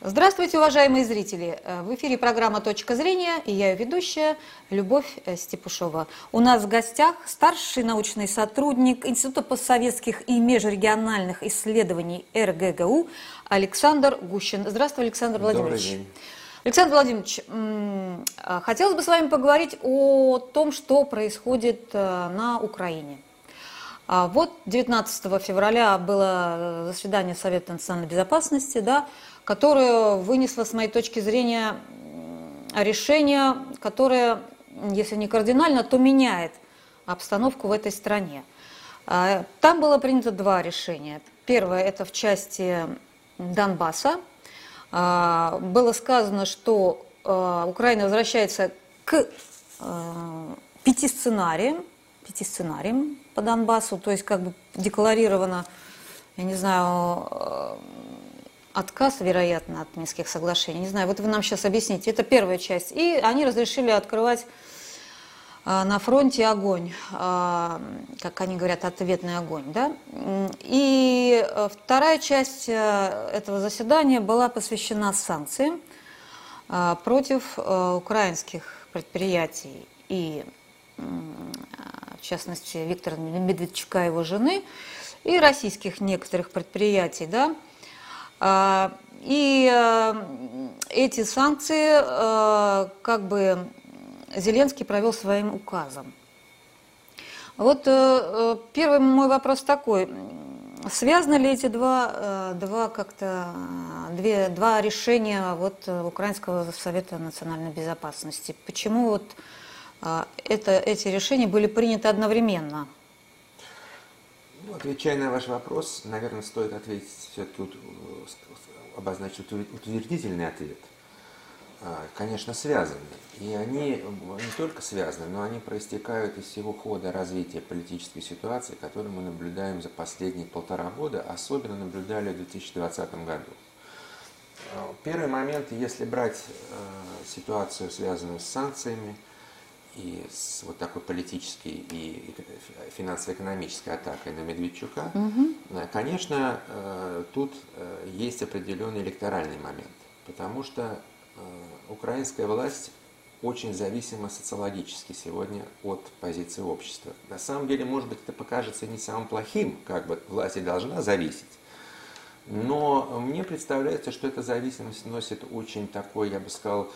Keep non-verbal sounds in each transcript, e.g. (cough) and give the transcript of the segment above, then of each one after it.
Здравствуйте, уважаемые зрители! Э, в эфире программа «Точка зрения» и я ее ведущая Любовь э, Степушова. У нас в гостях старший научный сотрудник Института постсоветских и межрегиональных исследований РГГУ Александр Гущин. Здравствуй, Александр Владимирович. Добрый день. Александр Владимирович, э, хотелось бы с вами поговорить о том, что происходит на Украине. А вот 19 февраля было заседание Совета национальной безопасности, да, которое вынесло, с моей точки зрения, решение, которое, если не кардинально, то меняет обстановку в этой стране. А, там было принято два решения. Первое – это в части Донбасса. А, было сказано, что а, Украина возвращается к пяти сценариям, пяти сценариям по Донбассу, то есть как бы декларировано, я не знаю, отказ, вероятно, от Минских соглашений. Не знаю, вот вы нам сейчас объясните. Это первая часть. И они разрешили открывать а, на фронте огонь, а, как они говорят, ответный огонь. Да? И э, вторая часть э, этого заседания была посвящена санкциям а, против э, украинских предприятий и, в частности, Виктора Медведчука и его жены, и российских некоторых предприятий, да, и э, эти санкции э, как бы Зеленский провел своим указом. Вот э, первый мой вопрос такой. Связаны ли эти два, два как-то, две, два решения вот Украинского совета национальной безопасности? Почему вот это, эти решения были приняты одновременно? Ну, отвечая на ваш вопрос, наверное, стоит ответить все-таки э, обозначить утвердительный ответ. А, конечно, связаны. И они не только связаны, но они проистекают из всего хода развития политической ситуации, которую мы наблюдаем за последние полтора года, особенно наблюдали в 2020 году. А, первый момент, если брать э, ситуацию, связанную с санкциями, и с вот такой политической и финансово-экономической атакой на Медведчука, угу. конечно, э, тут э, есть определенный электоральный момент, потому что украинская власть очень зависима социологически сегодня от позиции общества. На самом деле, может быть, это покажется не самым плохим, как бы власть и должна зависеть, но мне представляется, что эта зависимость носит очень такой, я бы сказал,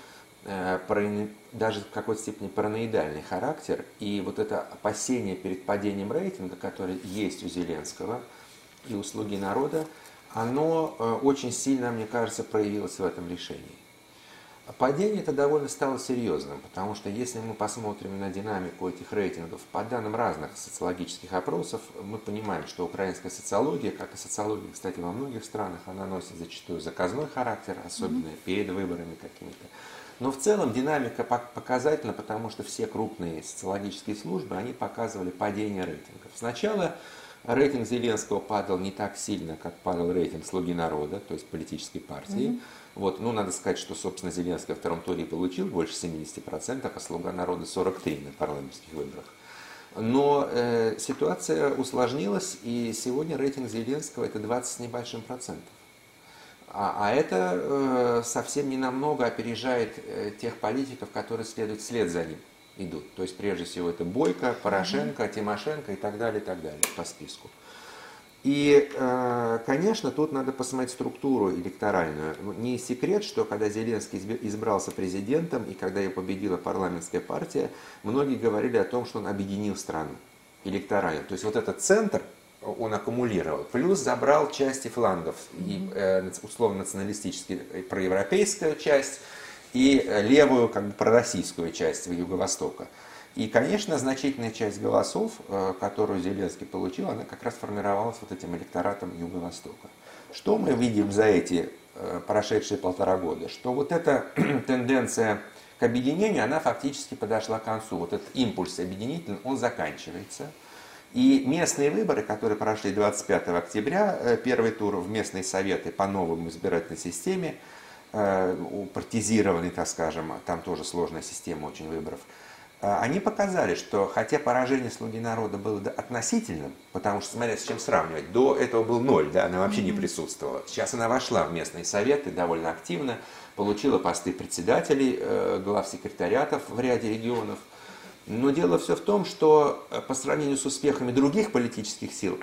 даже в какой-то степени параноидальный характер, и вот это опасение перед падением рейтинга, которое есть у Зеленского и у «Слуги народа», оно э, очень сильно, мне кажется, проявилось в этом решении. Падение это довольно стало серьезным, потому что если мы посмотрим на динамику этих рейтингов, по данным разных социологических опросов, мы понимаем, что украинская социология, как и социология, кстати, во многих странах, она носит зачастую заказной характер, особенно mm-hmm. перед выборами какими-то. Но в целом динамика показательна, потому что все крупные социологические службы, они показывали падение рейтингов. Сначала рейтинг Зеленского падал не так сильно, как падал рейтинг «Слуги народа», то есть политической партии. Mm-hmm. Вот, ну, надо сказать, что, собственно, Зеленский во втором туре получил больше 70%, а «Слуга народа» 43% на парламентских выборах. Но э, ситуация усложнилась, и сегодня рейтинг Зеленского это 20 с небольшим процентов. А, а это э, совсем не намного опережает э, тех политиков, которые следуют вслед за ним идут. То есть прежде всего это Бойко, Порошенко, Тимошенко и так далее, и так далее по списку. И, э, конечно, тут надо посмотреть структуру электоральную. Ну, не секрет, что когда Зеленский избрался президентом и когда ее победила парламентская партия, многие говорили о том, что он объединил страну электорально. То есть вот этот центр, он аккумулировал. Плюс забрал части флангов, и, э, условно националистический, э, проевропейскую часть и э, левую, как бы пророссийскую часть Юго-Востока. И, конечно, значительная часть голосов, которую Зеленский получил, она как раз формировалась вот этим электоратом Юго-Востока. Что мы видим за эти прошедшие полтора года? Что вот эта (clears throat) тенденция к объединению, она фактически подошла к концу. Вот этот импульс объединительный, он заканчивается – и местные выборы, которые прошли 25 октября, э, первый тур в местные советы по новому избирательной системе, э, партизированный, так скажем, там тоже сложная система очень выборов, а, они показали, что хотя поражение «Слуги народа» было относительным, потому что, смотря с чем сравнивать, до этого был ноль, да, она вообще не присутствовала. Сейчас она вошла в местные советы довольно активно, получила посты председателей, э, глав секретариатов в ряде регионов. Но дело все в том, что э, по сравнению с успехами других политических сил,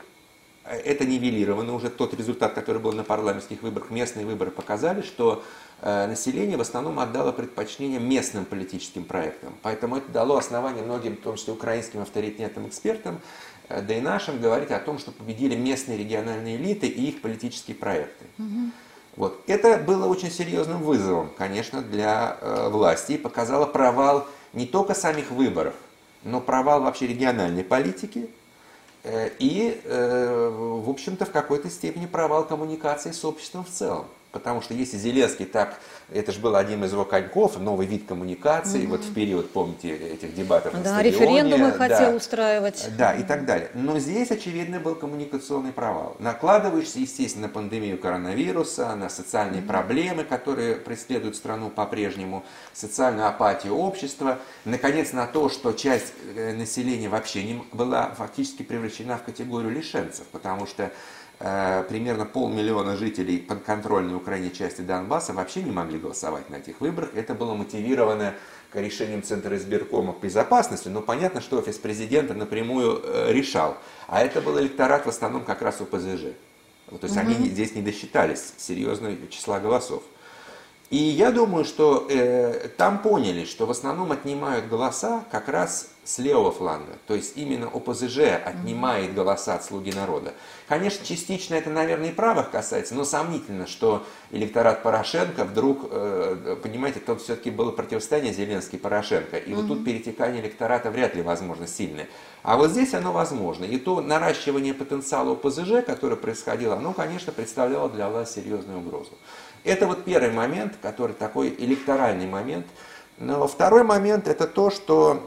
э, это нивелировано. Уже тот результат, который был на парламентских выборах, местные выборы показали, что Э, население в основном отдало предпочтение местным политическим проектам. Поэтому это дало основание многим, в том числе украинским авторитетным экспертам, да и нашим, говорить о том, что победили местные региональные элиты и их политические проекты. Угу. Вот. Это было очень серьезным вызовом, конечно, для э, власти и показало провал не только самих выборов, но провал вообще региональной политики э, и, э, в общем-то, в какой-то степени провал коммуникации с обществом в целом. Потому что если Зеленский так, это же был один из его коньков, новый вид коммуникации, угу. вот в период, помните, этих дебатов да, на референдумы да, хотел устраивать. Да, и так далее. Но здесь, очевидно, был коммуникационный провал. Накладываешься, естественно, на пандемию коронавируса, на социальные угу. проблемы, которые преследуют страну по-прежнему, социальную апатию общества, наконец, на то, что часть э, населения вообще не была фактически превращена в категорию лишенцев, потому что примерно полмиллиона жителей подконтрольной Украине части Донбасса вообще не могли голосовать на этих выборах. Это было мотивировано к решениям Центра избиркома безопасности, но понятно, что офис президента напрямую э, решал. А это был электорат в основном как раз ОПЗЖ. То есть угу. они здесь не досчитались серьезного числа голосов. И я думаю, что э, там поняли, что в основном отнимают голоса как раз с левого фланга. То есть именно ОПЗЖ отнимает голоса от «Слуги народа». Конечно, частично это, наверное, и правых касается, но сомнительно, что электорат Порошенко вдруг, э, понимаете, тут все-таки было противостояние Зеленский-Порошенко. И вот тут перетекание электората вряд ли возможно сильное. А вот здесь оно возможно. И то наращивание потенциала ОПЗЖ, которое происходило, оно, конечно, представляло для власти серьезную угрозу. Это вот первый момент, который такой электоральный момент. Но второй момент это то, что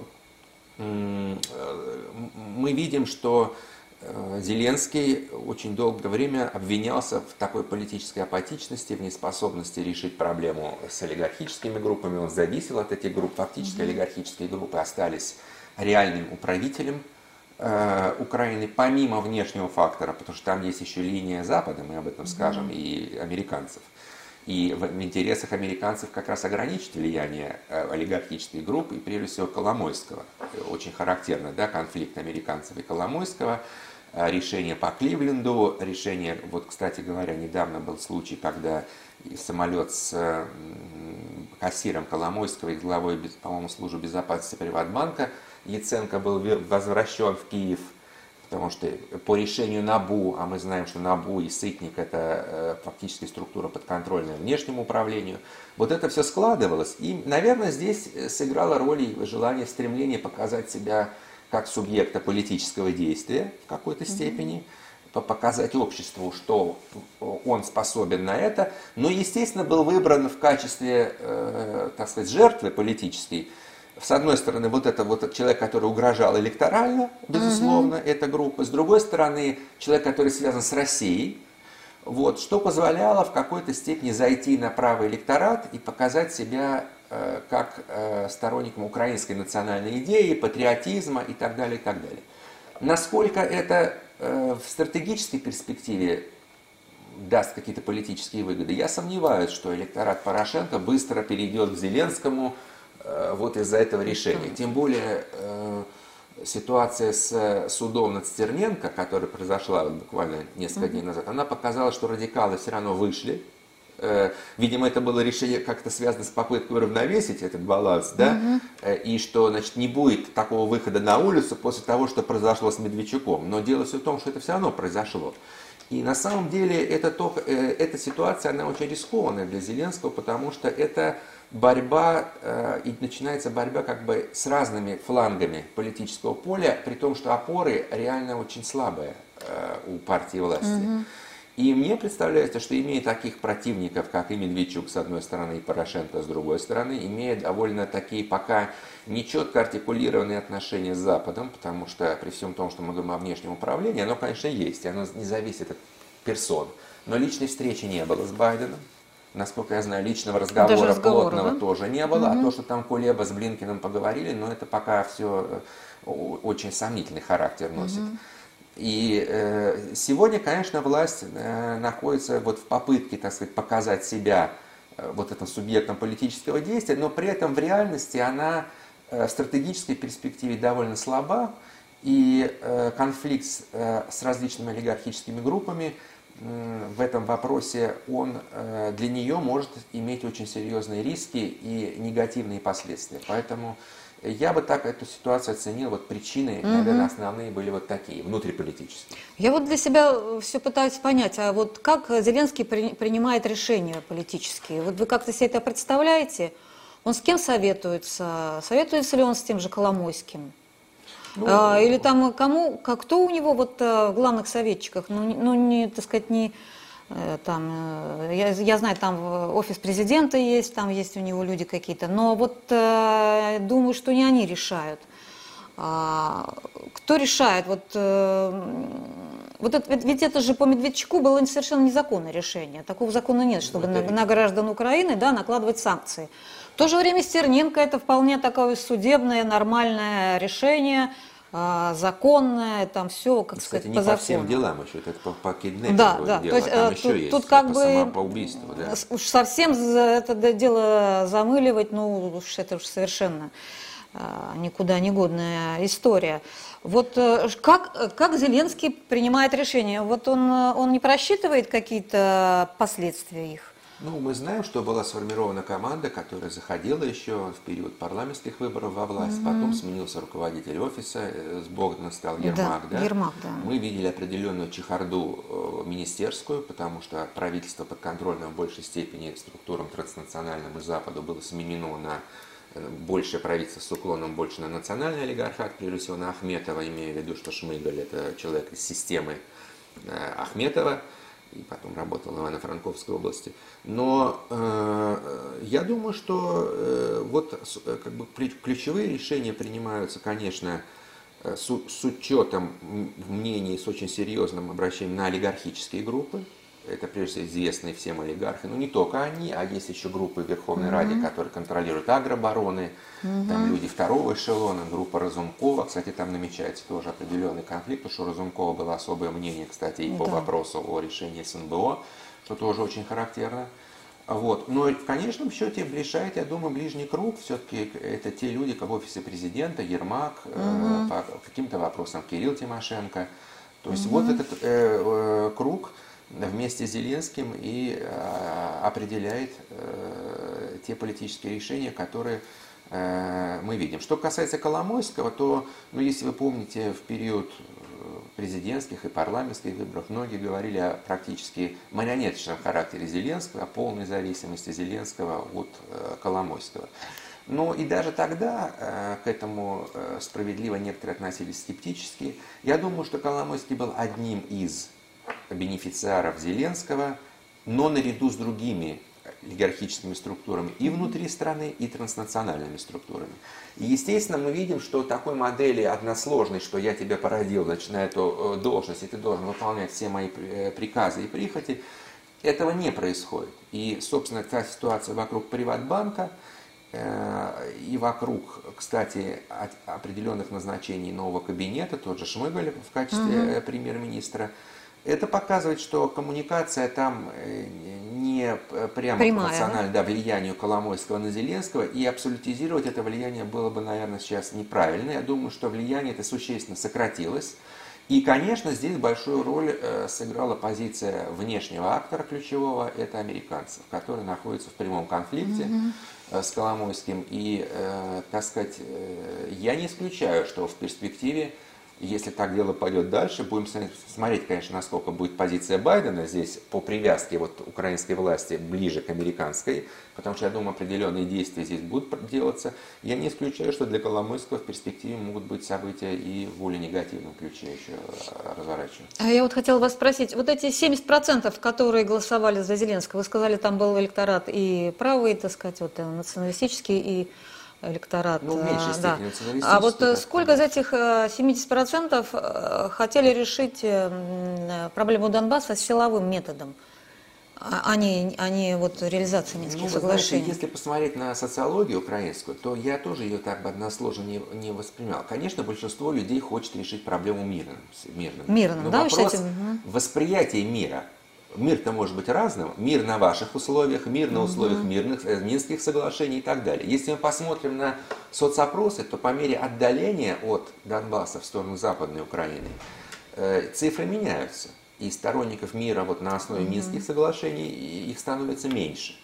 мы видим, что э, Зеленский очень долгое время обвинялся в такой политической апатичности, в неспособности решить проблему с олигархическими группами. Он зависел от этих групп. Фактически mm-hmm. олигархические группы остались реальным управителем э, Украины, помимо внешнего фактора, потому что там есть еще линия Запада, мы об этом скажем, mm-hmm. и американцев. И в интересах американцев как раз ограничить влияние э, олигархических групп, и прежде всего Коломойского. Очень характерно, да, конфликт американцев и Коломойского, э, решение по Кливленду, решение, вот, кстати говоря, недавно был случай, когда самолет с кассиром Коломойского и главой, по-моему, службы безопасности Приватбанка Яценко был возвращен в Киев – потому что по решению НАБУ, а мы знаем, что НАБУ и Сытник это э, фактически структура подконтрольная внешнему управлению, вот это все складывалось. И, наверное, здесь э, сыграло роль и желание, стремление показать себя как субъекта политического действия в какой-то степени, показать обществу, что он способен на это, но, естественно, был выбран в качестве, э, так сказать, жертвы политической с одной стороны, вот это вот человек, который угрожал электорально, безусловно, угу. эта группа. С другой стороны, человек, который связан с Россией, вот, что позволяло в какой-то степени зайти на правый электорат и показать себя э, как э, сторонником украинской национальной идеи, патриотизма и так далее, и так далее. Насколько это э, в стратегической перспективе даст какие-то политические выгоды, я сомневаюсь, что электорат Порошенко быстро перейдет к Зеленскому, вот из-за этого решения. Тем более э, ситуация с судом над Стерненко, которая произошла буквально несколько дней назад, она показала, что радикалы все равно вышли. Э, видимо, это было решение как-то связано с попыткой уравновесить этот баланс, да, угу. и что, значит, не будет такого выхода на улицу после того, что произошло с Медведчуком. Но дело все в том, что это все равно произошло. И на самом деле это то, эта ситуация, она очень рискованная для Зеленского, потому что это борьба, э, и начинается борьба как бы с разными флангами политического поля, при том, что опоры реально очень слабые э, у партии власти. Угу. И мне представляется, что имея таких противников, как и Медведчук с одной стороны и Порошенко с другой стороны, имея довольно такие пока нечетко артикулированные отношения с Западом, потому что при всем том, что мы говорим о внешнем управлении, оно, конечно, есть, оно не зависит от персон. Но личной встречи не было с Байденом. Насколько я знаю, личного разговора, Даже разговора плотного да? тоже не было. Угу. А то, что там Кулеба с Блинкиным поговорили, но это пока все э, очень сомнительный характер носит. Угу. И э, сегодня, конечно, власть э, находится вот в попытке, так сказать, показать себя э, вот этим субъектом политического действия, но при этом в реальности она э, в стратегической перспективе довольно слаба, и э, конфликт с, э, с различными олигархическими группами в этом вопросе, он э, для нее может иметь очень серьезные риски и негативные последствия. Поэтому я бы так эту ситуацию оценил, вот причины, угу. наверное, основные были вот такие, внутриполитические. Я вот для себя все пытаюсь понять, а вот как Зеленский при, принимает решения политические? Вот вы как-то себе это представляете? Он с кем советуется? Советуется ли он с тем же Коломойским? Ну, а, или там кому, как, кто у него вот э, в главных советчиках? Ну, ну не, так сказать, не Э, там, э, я, я знаю, там офис президента есть, там есть у него люди какие-то, но вот э, думаю, что не они решают. А, кто решает? Вот, э, вот это, ведь это же по Медведчуку было совершенно незаконное решение. Такого закона нет, чтобы на, на граждан Украины да, накладывать санкции. В то же время Стерненко это вполне такое судебное, нормальное решение – а, законное, там все, как Кстати, сказать, не по, по закону. всем делам еще, это по, по киднепингу да, да. дело, То есть, там э, еще тут, есть тут как по, бы по убийству, да. уж совсем это дело замыливать, ну уж это уж совершенно а, никуда не годная история. Вот э, как, как Зеленский принимает решение? Вот он, он не просчитывает какие-то последствия их? Ну, мы знаем, что была сформирована команда, которая заходила еще в период парламентских выборов во власть, mm-hmm. потом сменился руководитель офиса, э, с Богдана стал Ермак, да? да? Ермак, да. Мы видели определенную чехарду э, министерскую, потому что правительство подконтрольное в большей степени структурам транснациональным и Западу было сменено на э, большее правительство с уклоном больше на национальный олигархат, прежде всего на Ахметова, имея в виду, что Шмыгаль это человек из системы Ахметова и потом работал в Ивано-Франковской области. Но э, я думаю, что э, вот э, как бы ключевые решения принимаются, конечно, э, с, с учетом мнений, с очень серьезным обращением на олигархические группы, это прежде всего известные всем олигархи, но не только они, а есть еще группы в Верховной mm-hmm. Раде, которые контролируют агробароны, mm-hmm. там люди второго эшелона, группа Разумкова, кстати, там намечается тоже определенный конфликт, потому что у Разумкова было особое мнение, кстати, и по да. вопросу о решении СНБО, что тоже очень характерно. Вот. Но в конечном счете решает, я думаю, ближний круг. Все-таки это те люди, как в офисе президента, Ермак, угу. э, по каким-то вопросам Кирилл Тимошенко. То есть угу. вот этот э, э, круг, вместе с Зеленским и э, определяет э, те политические решения, которые э, мы видим. Что касается Коломойского, то, ну, если вы помните, в период президентских и парламентских выборов многие говорили о практически марионеточном характере Зеленского, о полной зависимости Зеленского от Коломойского. Но и даже тогда к этому справедливо некоторые относились скептически. Я думаю, что Коломойский был одним из бенефициаров Зеленского, но наряду с другими олигархическими структурами и внутри страны, и транснациональными структурами. И, естественно, мы видим, что такой модели односложной, что я тебя породил, начиная эту э, должность, и ты должен выполнять все мои э, приказы и прихоти, этого не происходит. И, собственно, та ситуация вокруг Приватбанка э, и вокруг, кстати, определенных назначений нового кабинета, тот же Шмыгаль в качестве угу. премьер-министра – это показывает, что коммуникация там э, не прямо Прямая, пропорциональна да? влиянию Коломойского на Зеленского, и абсолютизировать это влияние было бы, наверное, сейчас неправильно. Я думаю, что влияние это существенно сократилось. И, конечно, здесь большую роль э, сыграла позиция внешнего актора ключевого, это американцев, которые находятся в прямом конфликте mm-hmm. с Коломойским. И, так сказать, я не исключаю, что в перспективе если так дело пойдет дальше, будем смотреть, конечно, насколько будет позиция Байдена здесь по привязке вот украинской власти ближе к американской, потому что, я думаю, определенные действия здесь будут делаться. Я не исключаю, что для Коломойского в перспективе могут быть события и в более негативном ключе еще э, разворачиваться. А я вот хотела вас спросить, вот эти 70%, которые голосовали за Зеленского, вы сказали, там был электорат и правый, так сказать, вот, э, националистический, и электорат. Ну, в меньшей э, степени да. А вот э, сколько из этих 70% э, хотели решить проблему Донбасса силовым методом? а не, а не вот реализация Минских ну, соглашений. Знаете, если посмотреть на социологию украинскую, то я тоже ее так бы односложно не, не воспринимал. Конечно, большинство людей хочет решить проблему мирным. Мирным, мирным Но да, вопрос считаете? восприятия мира. Мир-то может быть разным. Мир на ваших условиях, мир на условиях мирных, э, Минских соглашений и так далее. Если мы посмотрим на соцопросы, то по мере отдаления от Донбасса в сторону Западной Украины, э, цифры меняются и сторонников мира вот на основе Минских соглашений их становится меньше.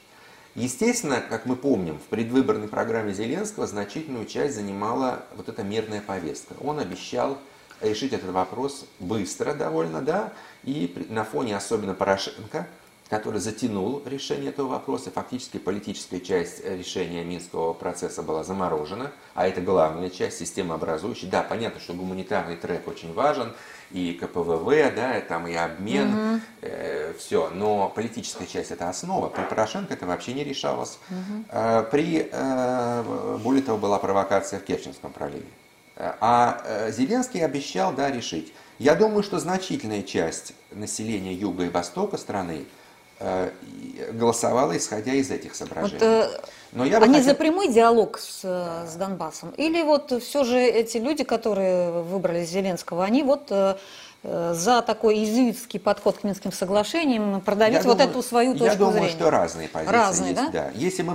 Естественно, как мы помним, в предвыборной программе Зеленского значительную часть занимала вот эта мирная повестка. Он обещал решить этот вопрос быстро довольно, да, и на фоне особенно Порошенко, который затянул решение этого вопроса. Фактически политическая часть решения Минского процесса была заморожена, а это главная часть, системообразующая. Да, понятно, что гуманитарный трек очень важен, и КПВВ, да, и там и обмен, угу. э, все. Но политическая часть это основа. При Порошенко это вообще не решалось. Угу. Э, при, э, более того, была провокация в Керченском проливе. А э, Зеленский обещал, да, решить. Я думаю, что значительная часть населения юга и востока страны Э, голосовала, исходя из этих соображений. Вот, э, Но я они хотел... за прямой диалог с, с Донбассом? Или вот все же эти люди, которые выбрали Зеленского, они вот за такой иезуитский подход к Минским соглашениям продавить я вот думаю, эту свою точку зрения? Я думаю, зрения. что разные позиции разные, есть. Да? Да. Если мы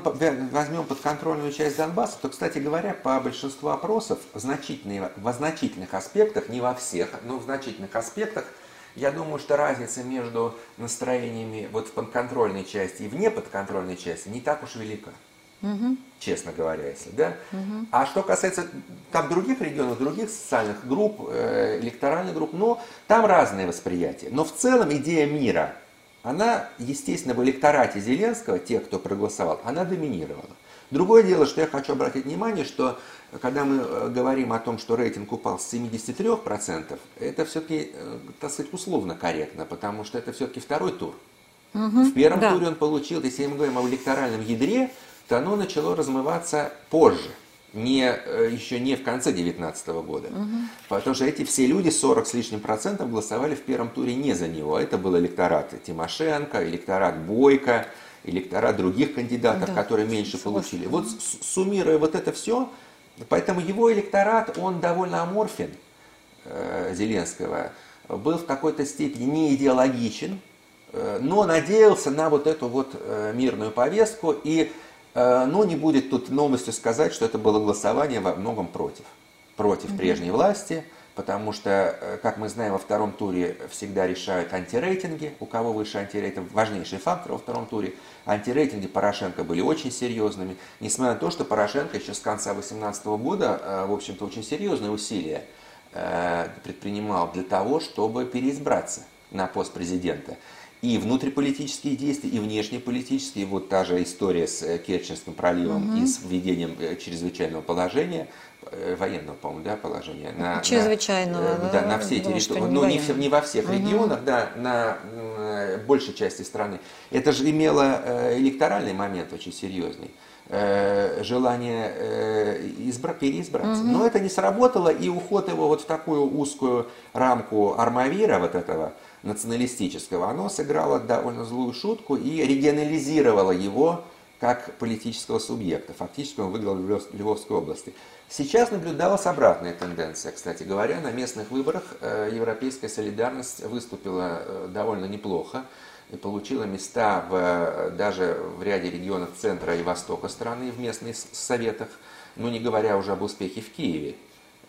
возьмем подконтрольную часть Донбасса, то, кстати говоря, по большинству опросов в, значительных, в значительных аспектах, не во всех, но в значительных аспектах – я думаю, что разница между настроениями вот в подконтрольной части и вне подконтрольной части не так уж велика. Угу. Честно говоря, если, да? Угу. А что касается там других регионов, других социальных групп, э, электоральных групп, ну, там разные восприятия. Но в целом идея мира, она, естественно, в электорате Зеленского, тех, кто проголосовал, она доминировала. Другое дело, что я хочу обратить внимание, что когда мы э, говорим о том, что рейтинг упал с 73%, это все-таки, э, так сказать, условно корректно, потому что это все-таки второй тур. Угу, в первом да. туре он получил, если мы говорим о электоральном ядре, то оно начало размываться позже, не, э, еще не в конце 2019 года. Угу. Потому что эти все люди, 40 с лишним процентов, голосовали в первом туре не за него. Это был электорат Тимошенко, электорат Бойко, электорат других кандидатов, да, которые меньше получили. Вот суммируя вот это все, поэтому его электорат, он довольно аморфен, э, Зеленского, был в какой-то степени не идеологичен, э, но надеялся на вот эту вот мирную повестку. И, ну, не будет тут новостью сказать, что это было голосование во многом против. Против прежней власти, потому что, э, как мы знаем, во втором туре всегда решают антирейтинги, у кого выше антирейтинг, важнейший фактор во втором туре. Антирейтинги Порошенко были очень серьезными, несмотря на то, что Порошенко еще с конца 2018 года, э, в общем-то, очень серьезные усилия э, предпринимал для того, чтобы переизбраться на пост президента и внутриполитические действия, и внешнеполитические. Вот та же история с Керченским проливом угу. и с введением чрезвычайного положения Э, военного, по-моему, да, положения. На, Чрезвычайного, на, да, да, на все территории, ну не, не во всех угу. регионах, да, на э, большей части страны. Это же имело э, электоральный момент очень серьезный желание избра- переизбраться. Угу. Но это не сработало, и уход его вот в такую узкую рамку армавира вот этого националистического, оно сыграло довольно злую шутку и регионализировало его как политического субъекта. Фактически он выиграл в Львовской области. Сейчас наблюдалась обратная тенденция. Кстати говоря, на местных выборах э, Европейская солидарность выступила э, довольно неплохо и получила места в, э, даже в ряде регионов центра и востока страны в местных советах, ну не говоря уже об успехе в Киеве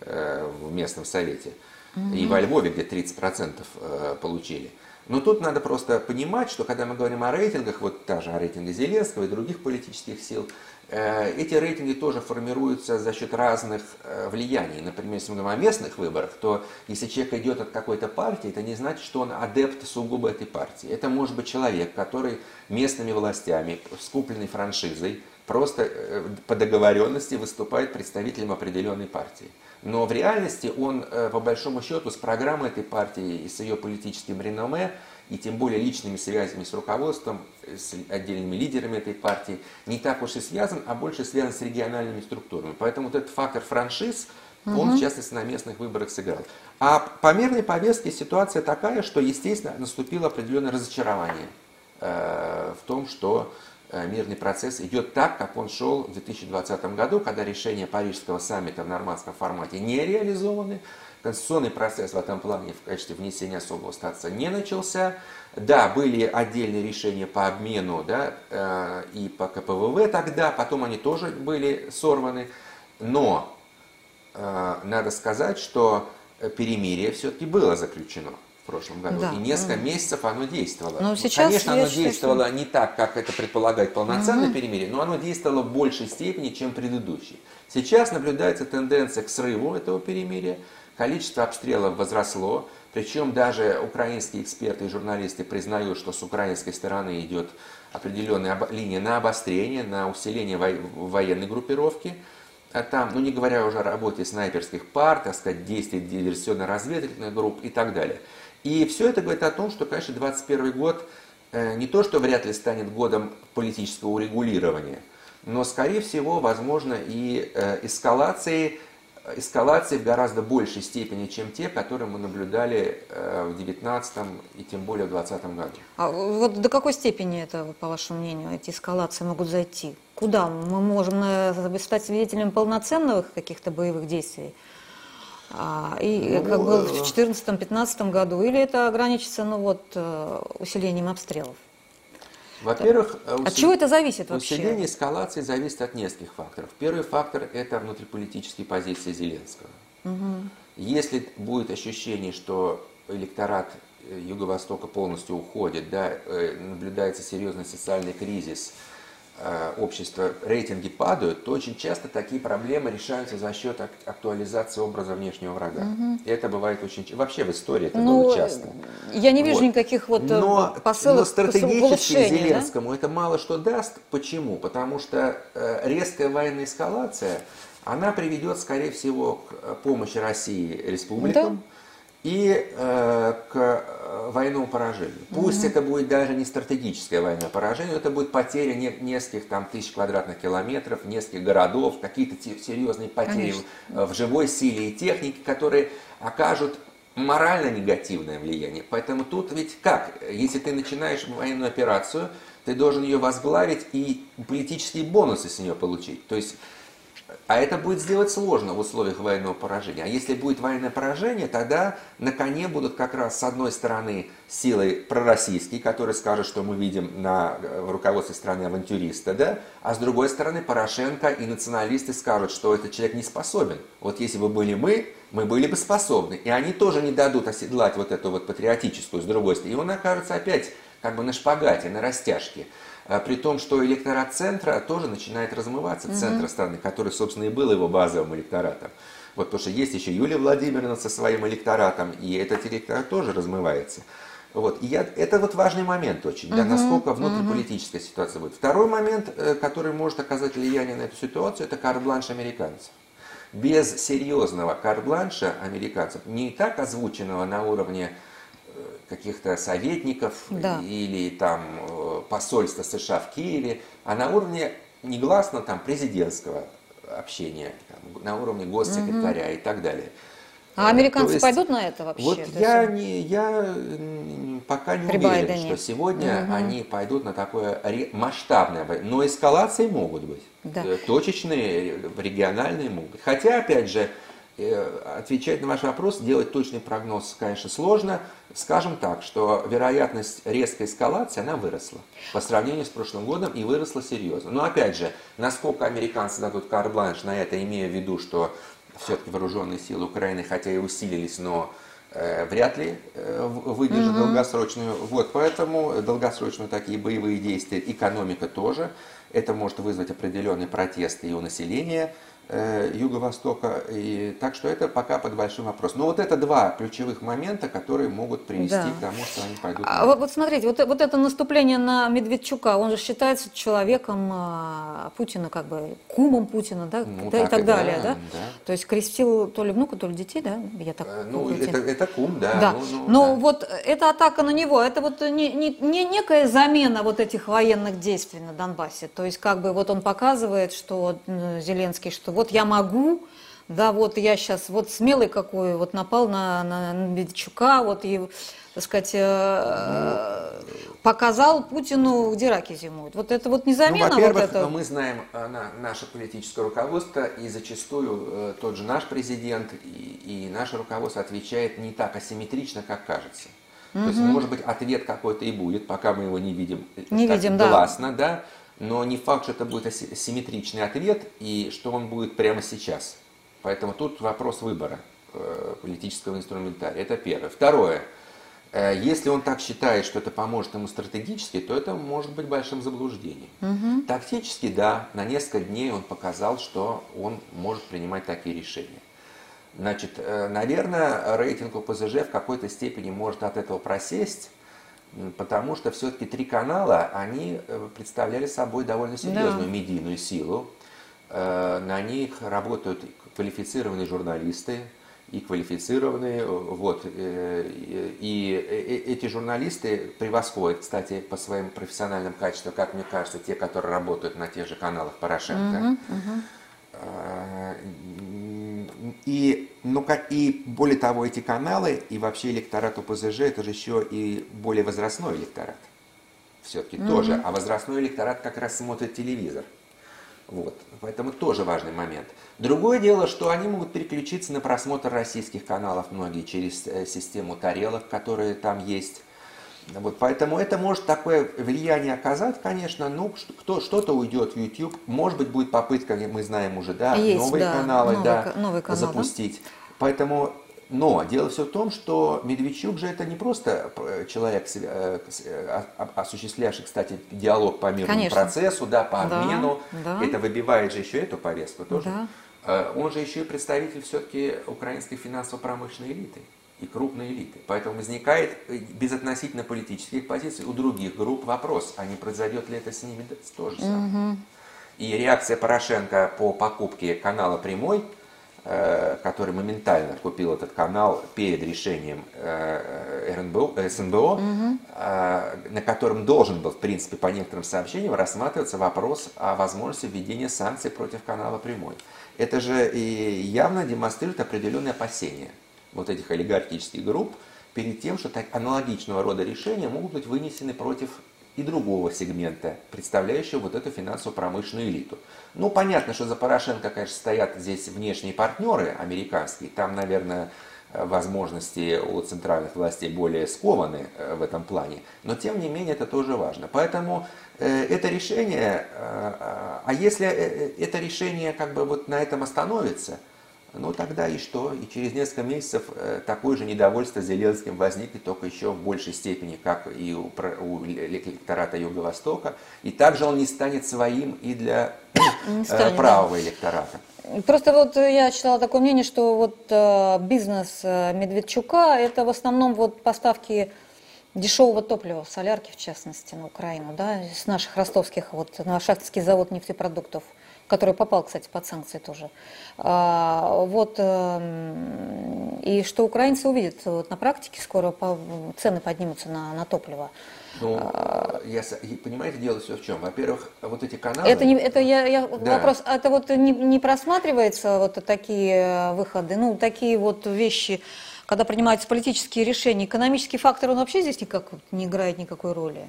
в местном совете. Угу. И во Львове, где 30% получили. Но тут надо просто понимать, что когда мы говорим о рейтингах, вот та же о рейтинге Зеленского и других политических сил, э, эти рейтинги тоже формируются за счет разных э, влияний. Например, если мы говорим о местных выборах, то если человек идет от какой-то партии, это не значит, что он адепт сугубо этой партии. Это может быть человек, который местными властями, с купленной франшизой, просто э, по договоренности выступает представителем определенной партии. Но в реальности он, э, по большому счету, с программой этой партии и с ее политическим реноме, и тем более личными связями с руководством, с отдельными лидерами этой партии, не так уж и связан, а больше связан с региональными структурами. Поэтому вот этот фактор франшиз, угу. он, в частности, на местных выборах сыграл. А по мирной повестке ситуация такая, что, естественно, наступило определенное разочарование. в том, что мирный процесс идет так, как он шел в 2020 году, когда решения Парижского саммита в нормандском формате не реализованы, конституционный процесс в этом плане в качестве внесения особого статуса не начался. Да, были отдельные решения по обмену да, и по КПВВ тогда, потом они тоже были сорваны. Но э, надо сказать, что перемирие все-таки было заключено в прошлом году. Да. И несколько месяцев оно действовало. Но сейчас Конечно, оно считаю, действовало что... не так, как это предполагает полноценное угу. перемирие, но оно действовало в большей степени, чем предыдущий. Сейчас наблюдается тенденция к срыву этого перемирия. Количество обстрелов возросло. Причем даже украинские эксперты и журналисты признают, что с украинской стороны идет определенная линия на обострение, на усиление военной группировки. А там, ну не говоря уже о работе снайперских пар, так сказать, действий диверсионно-разведывательных групп и так далее. И все это говорит о том, что, конечно, 2021 год э, не то, что вряд ли станет годом политического урегулирования, но, скорее всего, возможно и э, эскалации эскалации в гораздо большей степени, чем те, которые мы наблюдали э, в 2019 и тем более в 2020 году. А вот до какой степени это, по вашему мнению, эти эскалации могут зайти? Куда? Мы можем стать свидетелями полноценных каких-то боевых действий? А, и ну, как было в 2014-2015 э, году, или это ограничится ну, вот, усилением обстрелов? Во-первых, усил... от чего это зависит вообще? Усиление эскалации зависит от нескольких факторов. Первый фактор – это внутриполитические позиции Зеленского. Угу. Если будет ощущение, что электорат э, Юго-Востока полностью уходит, да, э, наблюдается серьезный социальный кризис – Э, общества рейтинги падают, то очень часто такие проблемы решаются за счет актуализации образа внешнего врага. Угу. И это бывает очень вообще в истории это ну, было часто. Я не вижу вот. никаких вот э, но, посылок но стратегически Зеленскому да? это мало что даст. Почему? Потому что э, резкая военная эскалация, она приведет, скорее всего, к помощи России республикам. Да и э, к э, военному поражению. Пусть угу. это будет даже не стратегическое военное поражение, но это будет потеря не, нескольких там, тысяч квадратных километров, нескольких городов, какие-то серьезные потери Конечно. в живой силе и технике, которые окажут морально негативное влияние. Поэтому тут ведь как? Если ты начинаешь военную операцию, ты должен ее возглавить и политические бонусы с нее получить. То есть а это будет сделать сложно в условиях военного поражения. А если будет военное поражение, тогда на коне будут как раз с одной стороны силы пророссийские, которые скажут, что мы видим на в руководстве страны авантюриста, да? а с другой стороны Порошенко и националисты скажут, что этот человек не способен. Вот если бы были мы, мы были бы способны. И они тоже не дадут оседлать вот эту вот патриотическую с другой стороны. И он окажется опять как бы на шпагате, на растяжке. А при том, что электорат центра тоже начинает размываться, угу. центра страны, который, собственно, и был его базовым электоратом. Вот потому что есть еще Юлия Владимировна со своим электоратом, и этот электорат тоже размывается. Вот. И я, это вот важный момент очень, да, насколько внутриполитическая uh-huh. ситуация будет. Второй момент, э, который может оказать влияние на эту ситуацию, это карт-бланш американцев. Без серьезного карт-бланша американцев, не так озвученного на уровне каких-то советников да. или там э, посольства США в Киеве, а на уровне негласно там президентского общения, там, на уровне госсекретаря угу. и так далее. А американцы есть, пойдут на это вообще? Вот я, не, я пока не При уверен, Байдене. что сегодня угу. они пойдут на такое масштабное, но эскалации могут быть. Да. Э, точечные, региональные могут. Хотя, опять же, отвечать на ваш вопрос, делать точный прогноз, конечно, сложно. Скажем так, что вероятность резкой эскалации, она выросла по сравнению с прошлым годом и выросла серьезно. Но опять же, насколько американцы дадут карбланш на это, имея в виду, что все-таки вооруженные силы Украины, хотя и усилились, но э, вряд ли э, выдержат mm-hmm. долгосрочную. Вот, поэтому долгосрочные такие боевые действия, экономика тоже. Это может вызвать определенные протесты и у населения Э, Юго-Востока. И, так что это пока под большим вопросом. Но вот это два ключевых момента, которые могут привести да. к тому, что они пойдут. А, вот, вот смотрите, вот, вот это наступление на Медведчука, он же считается человеком а, Путина, как бы кумом Путина, да, ну, да так и так и далее, да, да? да? То есть крестил то ли внука, то ли детей, да? Я так. Э, ну, это, это кум, да. да. Ну, ну, Но да. вот эта атака на него, это вот не, не, не некая замена вот этих военных действий на Донбассе. То есть как бы вот он показывает, что Зеленский, что вот я могу, да, вот я сейчас, вот смелый какой, вот напал на, на Медведчука, вот и, так сказать, э, показал Путину, где раки зимуют. Вот это вот не замена. Ну, во-первых, вот это... мы знаем э, на, наше политическое руководство, и зачастую э, тот же наш президент и, и наше руководство отвечает не так асимметрично, как кажется. Угу. То есть, может быть, ответ какой-то и будет, пока мы его не видим, не так видим, гласно, да. да, но не факт, что это будет асимметричный ответ и что он будет прямо сейчас. Поэтому тут вопрос выбора э, политического инструментария. Это первое. Второе. Э, если он так считает, что это поможет ему стратегически, то это может быть большим заблуждением. Угу. Тактически, да, на несколько дней он показал, что он может принимать такие решения. Значит, э, наверное, рейтинг ОПЗЖ в какой-то степени может от этого просесть, потому что все-таки три канала, они представляли собой довольно серьезную да. медийную силу. На них работают квалифицированные журналисты и квалифицированные, э, вот, э, и э, эти журналисты превосходят, кстати, по своим профессиональным качествам, как мне кажется, те, которые работают на тех же каналах Порошенко. Uh-huh, uh-huh. И, ну, и более того, эти каналы и вообще электорат ОПЗЖ, это же еще и более возрастной электорат. Все-таки uh-huh. тоже. А возрастной электорат как раз смотрит телевизор. Вот. Поэтому тоже важный момент. Другое дело, что они могут переключиться на просмотр российских каналов, многие через э, систему тарелок, которые там есть. Вот, поэтому это может такое влияние оказать, конечно, ну, кто, что-то уйдет в YouTube, может быть, будет попытка, мы знаем уже, да, есть, новые да, каналы, новый, да, новый канал, запустить. Да? Поэтому но дело все в том, что Медведчук же это не просто э, человек, э, э, осуществлявший, кстати, диалог по мирному Конечно. процессу, да, по обмену. Да, да. Это выбивает же еще эту повестку тоже. Да. Он же еще и представитель все-таки украинской финансово-промышленной элиты и крупной элиты. Поэтому возникает безотносительно политических позиций у других групп вопрос, а не произойдет ли это с ними тоже самое. Угу. И реакция Порошенко по покупке канала «Прямой» Э, который моментально купил этот канал перед решением э, РНБО, СНБО, угу. на котором должен был, в принципе, по некоторым сообщениям рассматриваться вопрос о возможности введения санкций против канала «Прямой». Это же явно демонстрирует определенные опасения вот этих олигархических групп перед тем, что так аналогичного рода решения могут быть вынесены против и другого сегмента, представляющего вот эту финансово-промышленную элиту. Ну, понятно, что за Порошенко, конечно, стоят здесь внешние партнеры американские. Там, наверное, возможности у центральных властей более скованы э, в этом плане. Но, тем не менее, это тоже важно. Поэтому э, это решение, э, а если это решение как бы вот на этом остановится – ну тогда и что? И через несколько месяцев э, такое же недовольство Зеленским возникнет только еще в большей степени, как и у, у электората Юго-Востока. И также он не станет своим и для э, станет, правого да. электората. Просто вот я читала такое мнение, что вот э, бизнес Медведчука это в основном вот поставки дешевого топлива, солярки в частности, на Украину, да, с наших ростовских, вот на Шахтинский завод нефтепродуктов который попал, кстати, под санкции тоже. А, вот, эм, и что украинцы увидят вот на практике скоро цены поднимутся на, на топливо. Ну, а, я, понимаете, дело все в чем? Во-первых, вот эти каналы... Это, не, это я, я да. вопрос, это вот не, не просматривается вот такие выходы, ну, такие вот вещи, когда принимаются политические решения, экономический фактор, он вообще здесь никак не играет никакой роли?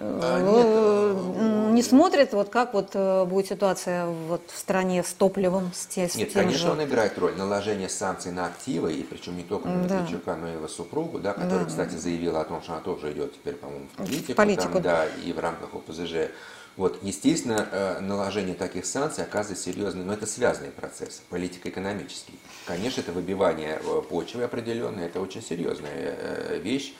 А, э, не смотрит, вот как вот э, будет ситуация вот в стране с топливом, с, те, с Нет, конечно, же... он играет роль наложения санкций на активы, и причем не только на Медведчука, да. но и его супругу, да, которая, да. кстати, заявила о том, что она тоже идет теперь, по-моему, в политику, в политику. Там, да, и в рамках ОПЗЖ. Вот, естественно, э, наложение таких санкций оказывает серьезный, но это связанный процесс, политико-экономический. Конечно, это выбивание почвы определенной, это очень серьезная вещь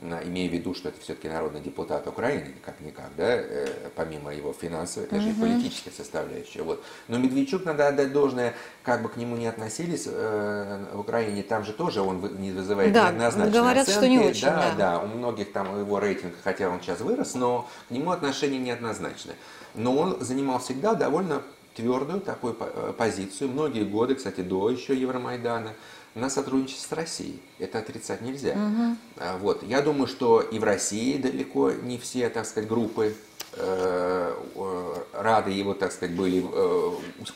имея в виду, что это все-таки народный депутат Украины, как-никак, да, э, помимо его финансовой, это же и политическая составляющая. Вот. Но Медведчук, надо отдать должное, как бы к нему ни относились э, в Украине, там же тоже он не вызывает да, неоднозначной говорят, оценки. Что не очень, да, да, да, у многих там его рейтинг, хотя он сейчас вырос, но к нему отношение неоднозначное. Но он занимал всегда довольно твердую такую э, позицию, многие годы, кстати, до еще Евромайдана, на сотрудничество с Россией. Это отрицать нельзя. Угу. Вот. Я думаю, что и в России далеко не все, так сказать, группы э, рады его, так сказать, были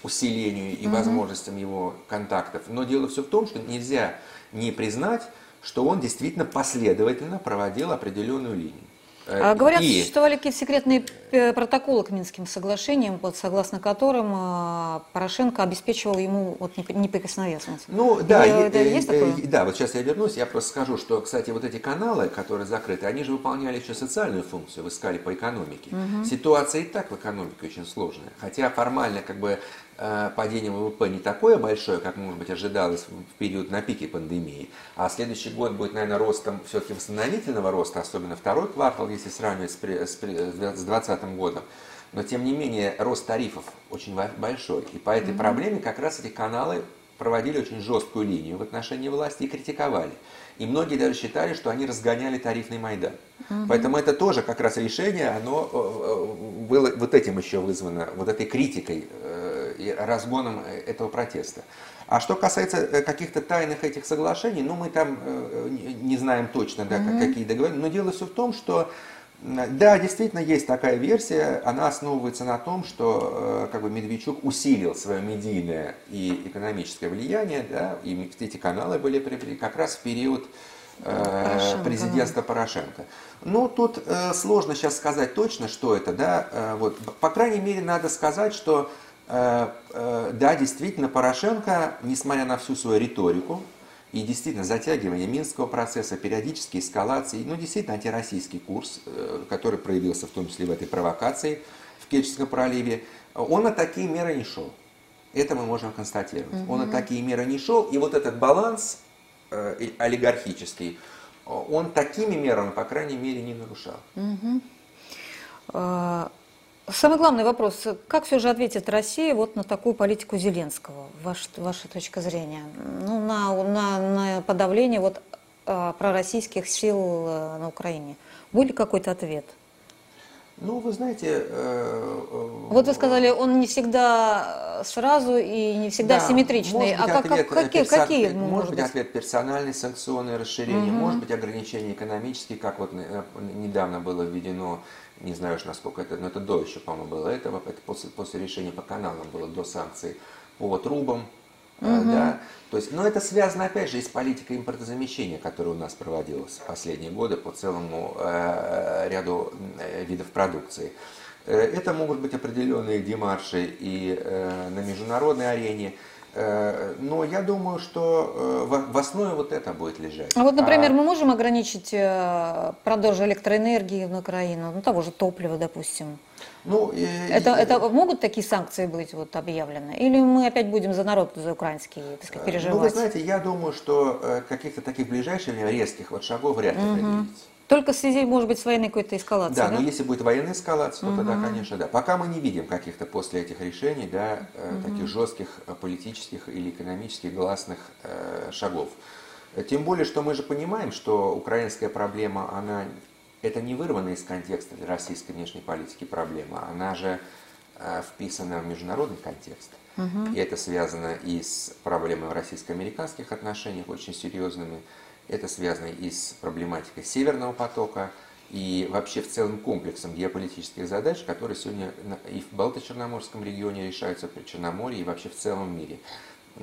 усилению и возможностям его контактов. Но дело все в том, что нельзя не признать, что он действительно последовательно проводил определенную линию. А говорят, и... существовали какие-то секретные э, протоколы к Минским соглашениям, вот, согласно которым э, Порошенко обеспечивал ему вот, неприкосновенность. Ну да, и, это, э, есть такое? да, вот сейчас я вернусь, я просто скажу, что, кстати, вот эти каналы, которые закрыты, они же выполняли еще социальную функцию в искали по экономике. Угу. Ситуация и так в экономике очень сложная. Хотя формально как бы Э, падение ВВП не такое большое, как, может быть, ожидалось в период на пике пандемии, а следующий год будет, наверное, ростом все-таки восстановительного роста, особенно второй квартал, если сравнивать с 2020 годом. Но, тем не менее, рост тарифов очень большой. И по этой mm-hmm. проблеме как раз эти каналы проводили очень жесткую линию в отношении власти и критиковали. И многие даже считали, что они разгоняли тарифный Майдан. Угу. Поэтому это тоже как раз решение, оно э, э, было вот этим еще вызвано, вот этой критикой и разгоном э, этого протеста. А что касается э, каких-то тайных этих соглашений, ну мы там э, не знаем точно, да, mm-hmm. какие договоренности, но дело все в том, что да, действительно есть такая версия, она основывается на том, что как бы Медведчук усилил свое медийное и экономическое влияние, да, и эти каналы были как раз в период Порошенко, президентства. Порошенко. Ну, тут сложно сейчас сказать точно, что это, да, вот, по крайней мере, надо сказать, что да, действительно, Порошенко, несмотря на всю свою риторику, и действительно затягивание Минского процесса, периодические эскалации, ну действительно антироссийский курс, э, который проявился в том числе в этой провокации в Керченском проливе, он на такие меры не шел. Это мы можем констатировать. Угу. Он на такие меры не шел, и вот этот баланс э, олигархический, он такими мерами, по крайней мере, не нарушал. Угу. Самый главный вопрос, как все же ответит Россия вот на такую политику Зеленского, ваш, ваша точка зрения? Ну, на, на, на подавление вот, а, пророссийских сил а, на Украине. Будет ли какой-то ответ? Ну, вы знаете... Э, э, вот вы сказали, он не всегда сразу и не всегда да, симметричный. Быть, а ответ, как, какие, персон... какие может, может быть, ответ персональный, санкционное расширение, угу. может быть, ограничения экономические, как вот э, недавно было введено не знаю уж насколько это, но это до еще, по-моему, было этого, это после, после решения по каналам было до санкций по трубам, угу. да, то есть, но это связано, опять же, и с политикой импортозамещения, которая у нас проводилась в последние годы по целому э, ряду э, видов продукции. Э, это могут быть определенные демарши и э, на международной арене, но я думаю, что э, в основе вот это будет лежать. А вот, например, а... мы можем ограничить э, продажу электроэнергии на Украину, ну того же топлива, допустим. Ну, это, и... это могут такие санкции быть вот объявлены? Или мы опять будем за народ, за украинский, так сказать, переживать? Ну, вы знаете, я думаю, что каких-то таких ближайших резких вот шагов вряд ли угу. предвидится. Только в связи, может быть, с военной какой-то эскалацией, да? Да, но если будет военная эскалация, то угу. тогда, конечно, да. Пока мы не видим каких-то после этих решений, да, угу. таких жестких э, политических или экономических гласных э, шагов. Тем более, что мы же понимаем, что украинская проблема, она это не вырванная из контекста российской внешней политики проблема, она же э, вписана в международный контекст. Угу. И это связано и с проблемой в российско-американских отношениях, очень серьезными, это связано и с проблематикой Северного потока, и вообще в целом комплексом геополитических задач, которые сегодня и в Балто-Черноморском регионе решаются при Черноморье и вообще в целом мире.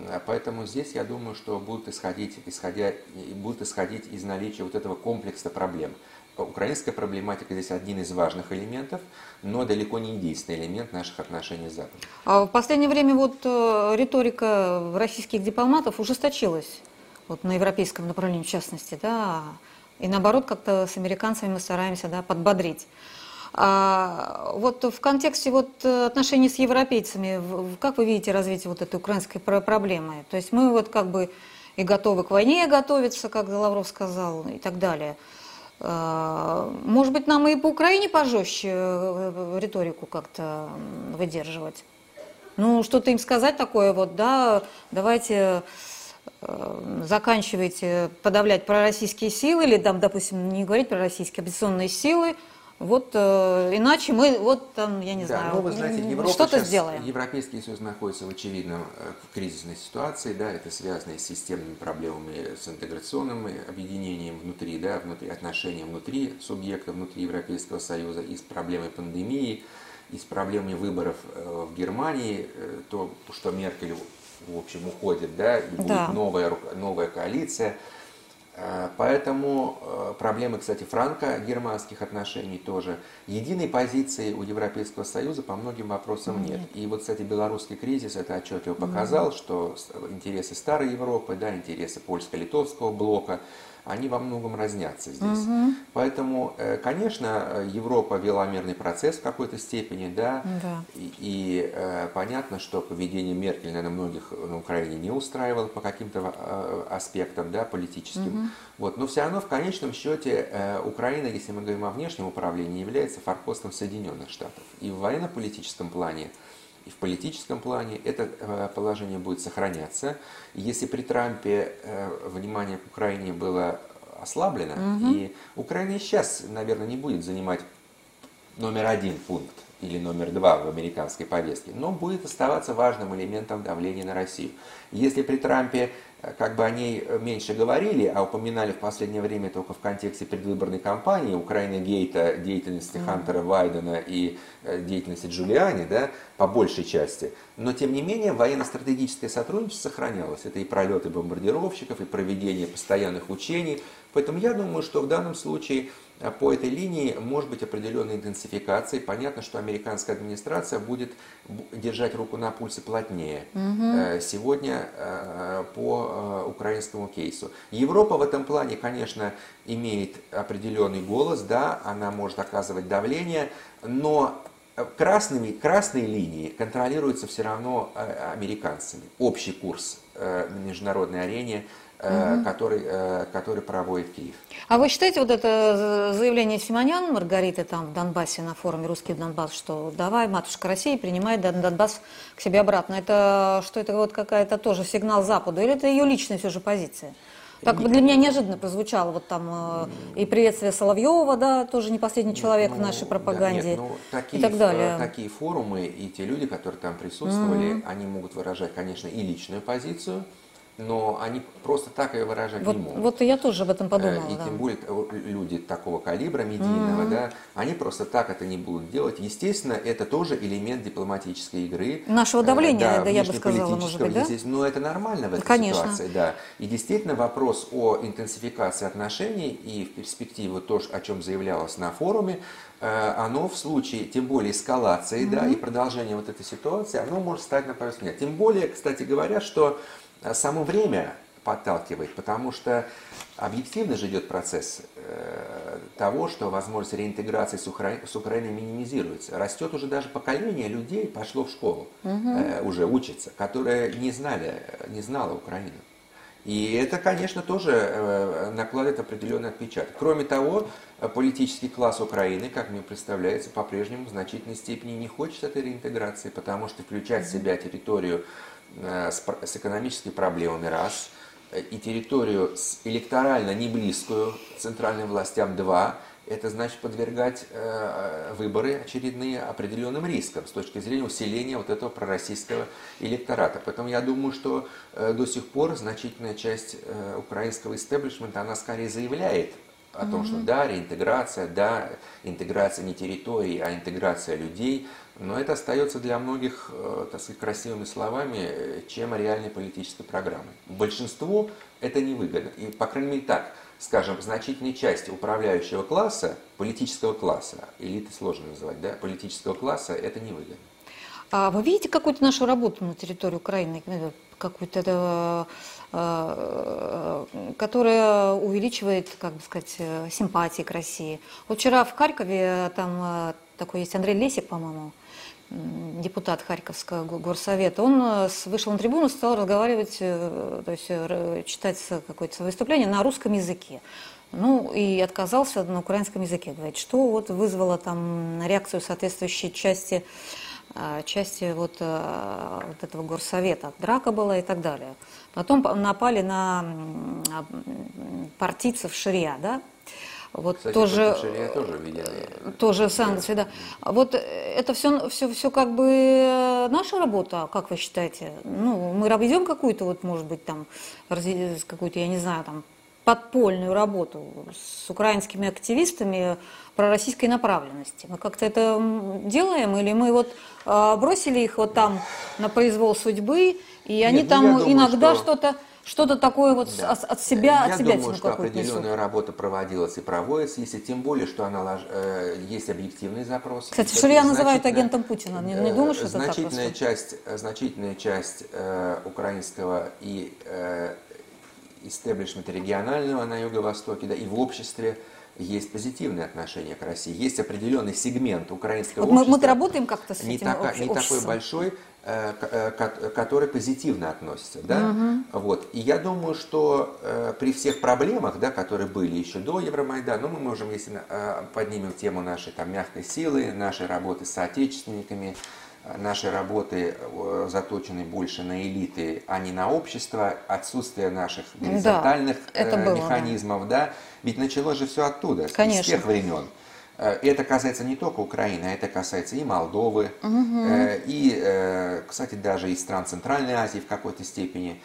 А поэтому здесь я думаю, что будут исходить, исходя, будут исходить из наличия вот этого комплекса проблем. Украинская проблематика здесь один из важных элементов, но далеко не единственный элемент наших отношений с Западом. А в последнее время вот э, риторика российских дипломатов ужесточилась вот на европейском направлении в частности, да, и наоборот как-то с американцами мы стараемся да, подбодрить. А вот в контексте вот отношений с европейцами, как вы видите развитие вот этой украинской проблемы? То есть мы вот как бы и готовы к войне готовиться, как Лавров сказал, и так далее. А, может быть, нам и по Украине пожестче э, риторику как-то выдерживать? Ну, что-то им сказать такое вот, да, давайте Э, заканчиваете подавлять пророссийские силы, или там, допустим, не говорить про российские оппозиционные силы, вот э, иначе мы, вот там, я не да, знаю, ну, вы знаете, Европа что-то сделаем. Европейский Союз находится в очевидном э, в кризисной ситуации, да, это связано с системными проблемами, с интеграционным объединением внутри, да, внутри отношений внутри субъекта, внутри Европейского Союза, и с проблемой пандемии, и с проблемами выборов э, в Германии, э, то, что Меркель, в общем, уходит, да, и будет да. новая, новая коалиция. Э, поэтому э, проблемы, кстати, франко-германских отношений тоже. Единой позиции у Европейского Союза по многим вопросам нет. И вот, кстати, белорусский кризис это отчетливо показал, что интересы старой Европы, да, интересы польско-литовского блока, они во многом разнятся здесь. Угу. Поэтому, э, конечно, Европа вела мирный процесс в какой-то степени, да, да. и, и э, понятно, что поведение Меркель, наверное, многих на Украине не устраивало по каким-то э, аспектам, да, политическим. Угу. Вот. Но все равно, в конечном счете, э, Украина, если мы говорим о внешнем управлении, является форпостом Соединенных Штатов. И в военно-политическом плане и в политическом плане это э, положение будет сохраняться. Если при Трампе э, внимание к Украине было ослаблено, угу. и Украина сейчас, наверное, не будет занимать номер один пункт или номер два в американской повестке, но будет оставаться важным элементом давления на Россию. Если при Трампе как бы о ней меньше говорили, а упоминали в последнее время только в контексте предвыборной кампании Украины Гейта, деятельности mm-hmm. Хантера Вайдена и э, деятельности Джулиани, да, по большей части. Но, тем не менее, военно-стратегическое сотрудничество сохранялось. Это и пролеты бомбардировщиков, и проведение постоянных учений. Поэтому я думаю, что в данном случае а по этой линии может быть определенная интенсификация. Понятно, что американская администрация будет держать руку на пульсе плотнее угу. сегодня э, по э, украинскому кейсу. Европа в этом плане, конечно, имеет определенный голос, да, она может оказывать давление, но красными, красные линии контролируются все равно американцами. Общий курс на международной арене – угу. который, э, который проводит Киев. А вы считаете вот это заявление Симонян, Маргариты там в Донбассе на форуме «Русский Донбасс», что давай, матушка России, принимает Донбасс к себе обратно, это что это вот какая-то тоже сигнал Западу, или это ее личная все же позиция? Так для меня неожиданно прозвучало вот там э, и приветствие Соловьева, да, тоже не последний человек ну, в нашей пропаганде да, нет, ну, такие, и так далее. Такие форумы и те люди, которые там присутствовали, mm-hmm. они могут выражать, конечно, и личную позицию, но они просто так ее выражать вот, не могут. Вот я тоже об этом подумала. И да. тем более люди такого калибра медийного, mm-hmm. да, они просто так это не будут делать. Естественно, это тоже элемент дипломатической игры. Нашего э, давления, да, да я бы сказала, может быть, да? Но это нормально в этой Конечно. ситуации, да. И действительно вопрос о интенсификации отношений и в перспективе то, о чем заявлялось на форуме, э, оно в случае, тем более эскалации, mm-hmm. да, и продолжения вот этой ситуации, оно может стать на повестке Тем более, кстати говоря, что само время подталкивает, потому что объективно же идет процесс э, того, что возможность реинтеграции с, Укра... с Украиной минимизируется. Растет уже даже поколение людей, пошло в школу, угу. э, уже учится, которые не знали, не знала Украину. И это, конечно, тоже э, накладывает определенный отпечаток. Кроме того, политический класс Украины, как мне представляется, по-прежнему в значительной степени не хочет этой реинтеграции, потому что включать в себя территорию Э, с, с экономическими проблемами, раз, и территорию с электорально не близкую центральным властям, два, это значит подвергать э, выборы очередные определенным рискам с точки зрения усиления вот этого пророссийского электората. Поэтому я думаю, что э, до сих пор значительная часть э, украинского истеблишмента, она скорее заявляет о том, mm-hmm. что да, реинтеграция, да, интеграция не территории, а интеграция людей – но это остается для многих, э, так сказать, красивыми словами, э, чем реальной политической программой. Большинству это невыгодно. И, по крайней мере, так, скажем, значительной части управляющего класса, политического класса, элиты сложно называть, да, политического класса, это невыгодно. А вы видите какую-то нашу работу на территории Украины, э, какую-то, которая увеличивает, как бы сказать, симпатии к России? Вот вчера в Харькове там такой есть Андрей Лесик, по-моему, депутат Харьковского горсовета, он э, вышел на трибуну, стал разговаривать, э, то есть э, читать какое-то выступление на русском языке. Ну и отказался на украинском языке говорить, что вот вызвало там реакцию соответствующей части, части вот, вот этого горсовета. Драка была и так далее. Потом напали на партийцев Ширия, да, вот Кстати, тоже, тоже видели. Тоже санкции, да. Вот это все, все, все как бы наша работа, как вы считаете? Ну, мы ведем какую-то, вот, может быть, там, какую-то, я не знаю, там, подпольную работу с украинскими активистами пророссийской направленности. Мы как-то это делаем, или мы вот э, бросили их вот там на произвол судьбы, и Нет, они ну, там думаю, иногда что... что-то что-то такое вот да. от, от себя, Я от себя думаю, что определенная несут. работа проводилась и проводится, если тем более, что она э, есть объективный запрос. Кстати, Шурья называют агентом Путина. Не, не думаешь, что значительная это часть, значительная часть э, украинского и э, истеблишмента регионального на Юго-Востоке, да, и в обществе есть позитивное отношение к России. Есть определенный сегмент украинского вот общества. Мы, мы работаем как-то с не этим така, Не такой большой, э, э, который позитивно относится. Да? Угу. Вот. И я думаю, что э, при всех проблемах, да, которые были еще до Евромайдана, ну, мы можем, если поднимем тему нашей там, мягкой силы, нашей работы с соотечественниками, нашей работы заточены больше на элиты, а не на общество, отсутствие наших горизонтальных да, было, механизмов, да. да, ведь началось же все оттуда, Конечно. с тех времен. Э, это касается не только Украины, а это касается и Молдовы, угу. и, кстати, даже и стран Центральной Азии в какой-то степени.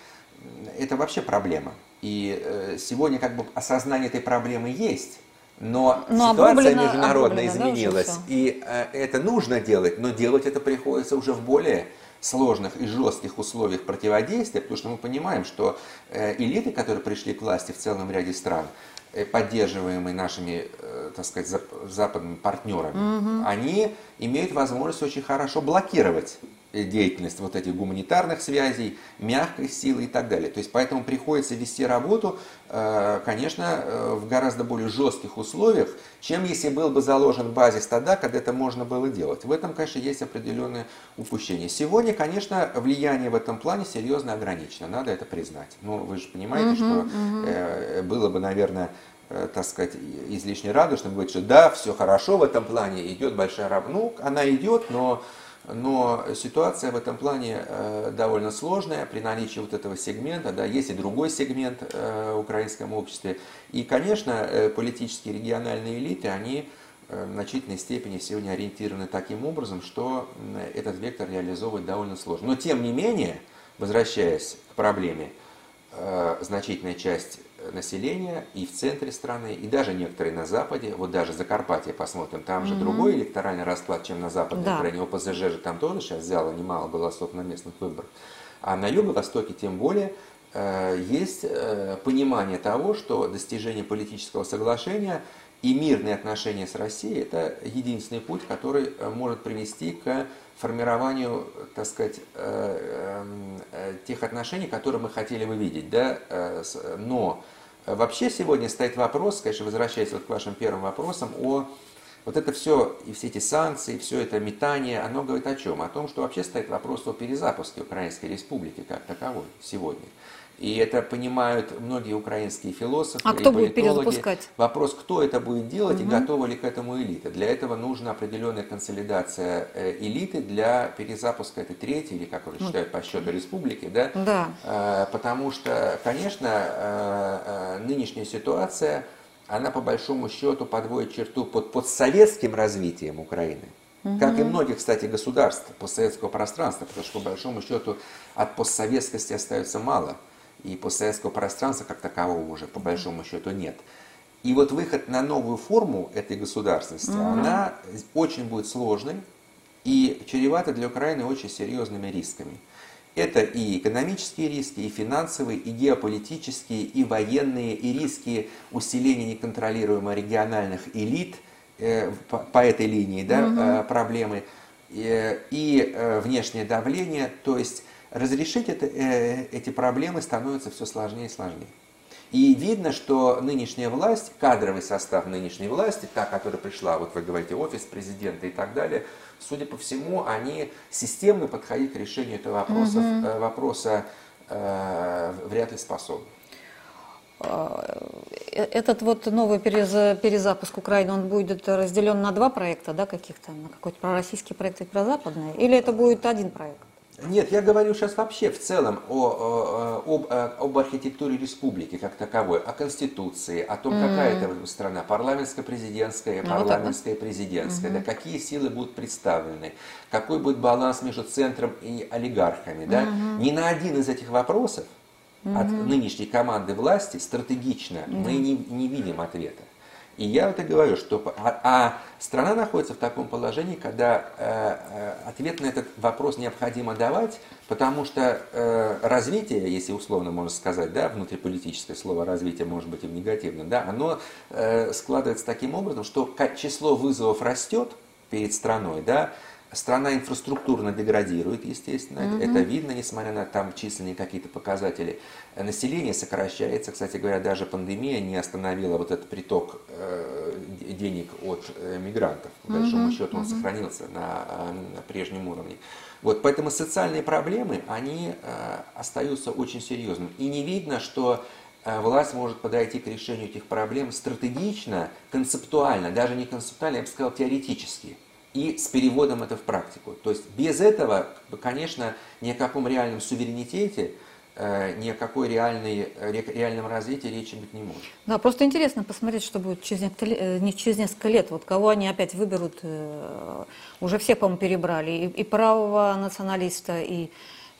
Это вообще проблема. И сегодня как бы осознание этой проблемы есть, но, но ситуация международная изменилась, да, и э, это нужно делать, но делать это приходится уже в более сложных и жестких условиях противодействия, потому что мы понимаем, что э, элиты, которые пришли к власти в целом ряде стран, э, поддерживаемые нашими, э, так сказать, западными партнерами, угу. они имеют возможность очень хорошо блокировать Э, деятельность вот этих гуманитарных связей, мягкой силы и так далее. То есть поэтому приходится вести работу, э, конечно, э, в гораздо более жестких условиях, чем если был бы заложен базис тогда, когда это можно было делать. В этом, конечно, есть определенное упущение. Сегодня, конечно, влияние в этом плане серьезно ограничено, надо это признать. Но вы же понимаете, угу, что угу. было бы, наверное, так сказать, излишне радужным говорить, что да, все хорошо в этом плане, идет большая работа. Ну, она идет, но но ситуация в этом плане э, довольно сложная при наличии вот этого сегмента, да, есть и другой сегмент э, в украинском обществе. И, конечно, э, политические региональные элиты, они в значительной степени сегодня ориентированы таким образом, что этот вектор реализовывать довольно сложно. Но, тем не менее, возвращаясь к проблеме, значительная часть населения и в центре страны, и даже некоторые на Западе, вот даже Закарпатье посмотрим, там же mm-hmm. другой электоральный расклад, чем на Западной да. Украине. ОПЗЖ же там тоже сейчас взяло немало голосов на местных выборах. А на Юго-Востоке тем более э, есть э, понимание того, что достижение политического соглашения и мирные отношения с Россией – это единственный путь, который э, может привести к формированию, так сказать, э, э, тех отношений, которые мы хотели бы видеть. Да? Но вообще сегодня стоит вопрос, конечно, возвращаясь вот к вашим первым вопросам, о вот это все, и все эти санкции, все это метание, оно говорит о чем? О том, что вообще стоит вопрос о перезапуске Украинской Республики как таковой сегодня. И это понимают многие украинские философы а и кто будет перезапускать? Вопрос, кто это будет делать угу. и готова ли к этому элита. Для этого нужна определенная консолидация э, элиты для перезапуска этой третьей, или как уже считают по счету республики, да? Да. Э, потому что, конечно, э, нынешняя ситуация, она по большому счету подводит черту под, советским развитием Украины. Как и многих, кстати, государств постсоветского пространства, потому что по большому счету от постсоветскости остается мало и постсоветского пространства как такового уже по большому счету нет. И вот выход на новую форму этой государственности, mm-hmm. она очень будет сложной и чревата для Украины очень серьезными рисками. Это и экономические риски, и финансовые, и геополитические, и военные, и риски усиления неконтролируемых региональных элит э, по, по этой линии да, mm-hmm. э, проблемы, э, и э, внешнее давление. То есть разрешить это, э, эти проблемы становится все сложнее и сложнее. И видно, что нынешняя власть, кадровый состав нынешней власти, та, которая пришла, вот вы говорите, офис президента и так далее, судя по всему, они системно подходить к решению этого вопроса, угу. вопроса э, вряд ли способны. Э, этот вот новый перезапуск Украины, он будет разделен на два проекта, да, каких-то, на какой-то пророссийский проект и прозападный, или это будет один проект? Нет, я говорю сейчас вообще в целом о, о, об, об архитектуре республики как таковой, о конституции, о том, mm-hmm. какая это страна, парламентско-президентская, ну, парламентская, президентская, mm-hmm. да, какие силы будут представлены, какой будет баланс между центром и олигархами. Да? Mm-hmm. Ни на один из этих вопросов от нынешней команды власти стратегично мы не, не видим ответа. И я и говорю, что а, а страна находится в таком положении, когда э, э, ответ на этот вопрос необходимо давать, потому что э, развитие, если условно можно сказать, да, внутриполитическое слово развитие может быть и в негативном, да, оно э, складывается таким образом, что число вызовов растет перед страной, да, Страна инфраструктурно деградирует, естественно, mm-hmm. это видно, несмотря на там численные какие-то показатели. Население сокращается, кстати говоря, даже пандемия не остановила вот этот приток э, денег от э, мигрантов. По большому счету он mm-hmm. сохранился на, э, на прежнем уровне. Вот, поэтому социальные проблемы, они э, остаются очень серьезными. И не видно, что э, власть может подойти к решению этих проблем стратегично, концептуально, даже не концептуально, я бы сказал, теоретически и с переводом это в практику. То есть без этого, конечно, ни о каком реальном суверенитете, э, ни о какой реальной, реальном развитии речи быть не может. Да, просто интересно посмотреть, что будет через несколько, э, не через несколько лет. Вот кого они опять выберут, э, уже все, по-моему, перебрали. И, и правого националиста, и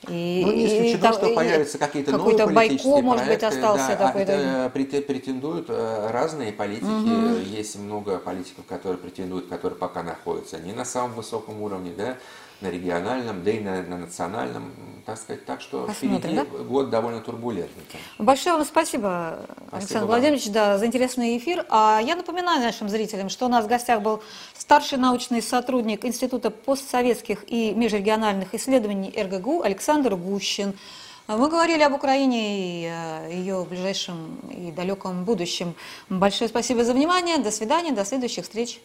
и, ну, не исключено, и, что и, появятся какие-то новые политические Байко, может быть, остался да, такой. претендуют э, разные политики. Угу. Есть много политиков, которые претендуют, которые пока находятся не на самом высоком уровне, да, на региональном, да и на, на национальном, так сказать. Так что Посмотрим, впереди да? год довольно турбулентный. Большое вам спасибо, спасибо Александр вам. Владимирович, да, за интересный эфир. А я напоминаю нашим зрителям, что у нас в гостях был старший научный сотрудник Института постсоветских и межрегиональных исследований РГГУ Александр Гущин. Мы говорили об Украине и э, ее ближайшем и далеком будущем. Большое спасибо за внимание. До свидания, до следующих встреч.